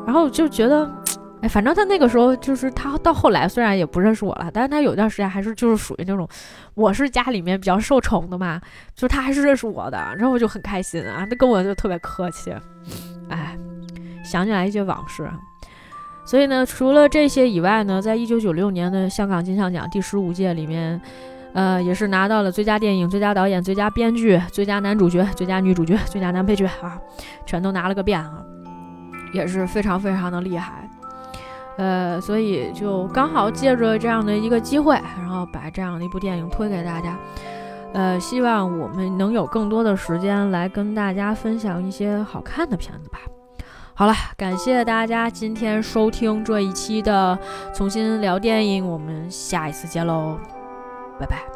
然后就觉得。哎，反正他那个时候就是他到后来虽然也不认识我了，但是他有段时间还是就是属于那种，我是家里面比较受宠的嘛，就是他还是认识我的，然后我就很开心啊，他跟我就特别客气，哎，想起来一些往事。所以呢，除了这些以外呢，在一九九六年的香港金像奖第十五届里面，呃，也是拿到了最佳电影、最佳导演、最佳编剧、最佳男主角、最佳女主角、最佳男配角啊，全都拿了个遍啊，也是非常非常的厉害。呃，所以就刚好借着这样的一个机会，然后把这样的一部电影推给大家。呃，希望我们能有更多的时间来跟大家分享一些好看的片子吧。好了，感谢大家今天收听这一期的重新聊电影，我们下一次见喽，拜拜。